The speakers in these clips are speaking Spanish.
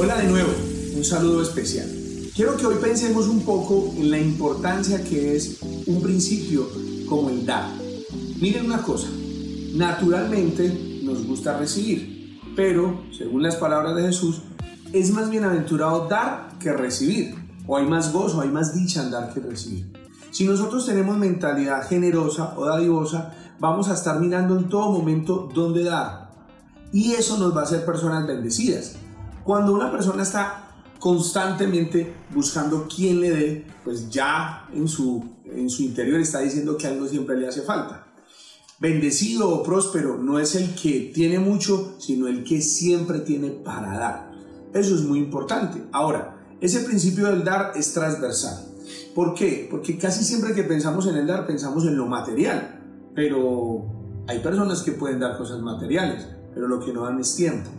Hola de nuevo, un saludo especial. Quiero que hoy pensemos un poco en la importancia que es un principio como el dar. Miren una cosa, naturalmente nos gusta recibir, pero según las palabras de Jesús, es más bienaventurado dar que recibir, o hay más gozo, hay más dicha en dar que recibir. Si nosotros tenemos mentalidad generosa o dadivosa, vamos a estar mirando en todo momento dónde dar. Y eso nos va a hacer personas bendecidas. Cuando una persona está constantemente buscando quién le dé, pues ya en su, en su interior está diciendo que algo siempre le hace falta. Bendecido o próspero no es el que tiene mucho, sino el que siempre tiene para dar. Eso es muy importante. Ahora, ese principio del dar es transversal. ¿Por qué? Porque casi siempre que pensamos en el dar, pensamos en lo material. Pero hay personas que pueden dar cosas materiales, pero lo que no dan es tiempo.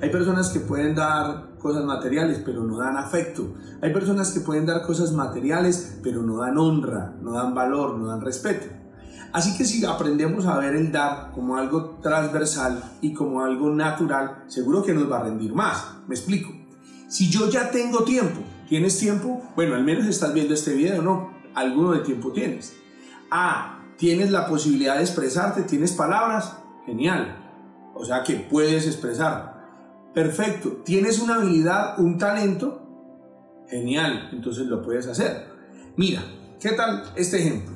Hay personas que pueden dar cosas materiales, pero no dan afecto. Hay personas que pueden dar cosas materiales, pero no dan honra, no dan valor, no dan respeto. Así que si aprendemos a ver el dar como algo transversal y como algo natural, seguro que nos va a rendir más. Me explico. Si yo ya tengo tiempo, ¿tienes tiempo? Bueno, al menos estás viendo este video, ¿no? Alguno de tiempo tienes. Ah, tienes la posibilidad de expresarte, tienes palabras, genial. O sea que puedes expresar. Perfecto. ¿Tienes una habilidad, un talento? Genial. Entonces lo puedes hacer. Mira, ¿qué tal este ejemplo?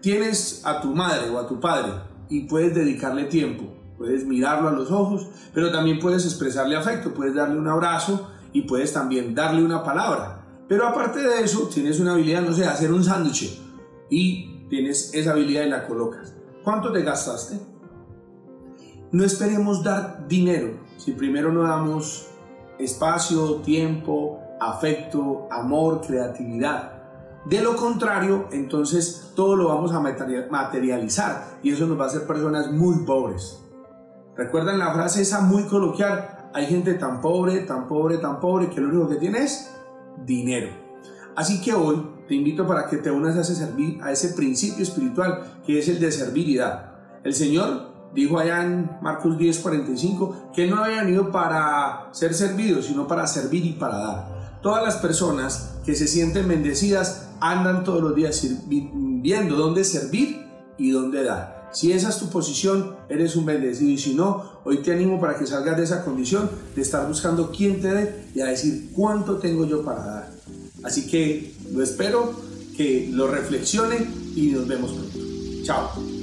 Tienes a tu madre o a tu padre y puedes dedicarle tiempo. Puedes mirarlo a los ojos, pero también puedes expresarle afecto. Puedes darle un abrazo y puedes también darle una palabra. Pero aparte de eso, tienes una habilidad, no sé, hacer un sándwich y tienes esa habilidad y la colocas. ¿Cuánto te gastaste? No esperemos dar dinero si primero no damos espacio, tiempo, afecto, amor, creatividad. De lo contrario, entonces todo lo vamos a materializar y eso nos va a hacer personas muy pobres. ¿Recuerdan la frase esa muy coloquial? Hay gente tan pobre, tan pobre, tan pobre que lo único que tiene es dinero. Así que hoy te invito para que te unas a ese, a ese principio espiritual que es el de servir y dar. El Señor dijo allá en Marcos 10:45 que no había venido para ser servido, sino para servir y para dar. Todas las personas que se sienten bendecidas andan todos los días viendo dónde servir y dónde dar. Si esa es tu posición, eres un bendecido y si no, hoy te animo para que salgas de esa condición de estar buscando quién te dé y a decir cuánto tengo yo para dar. Así que lo espero, que lo reflexione y nos vemos pronto. Chao.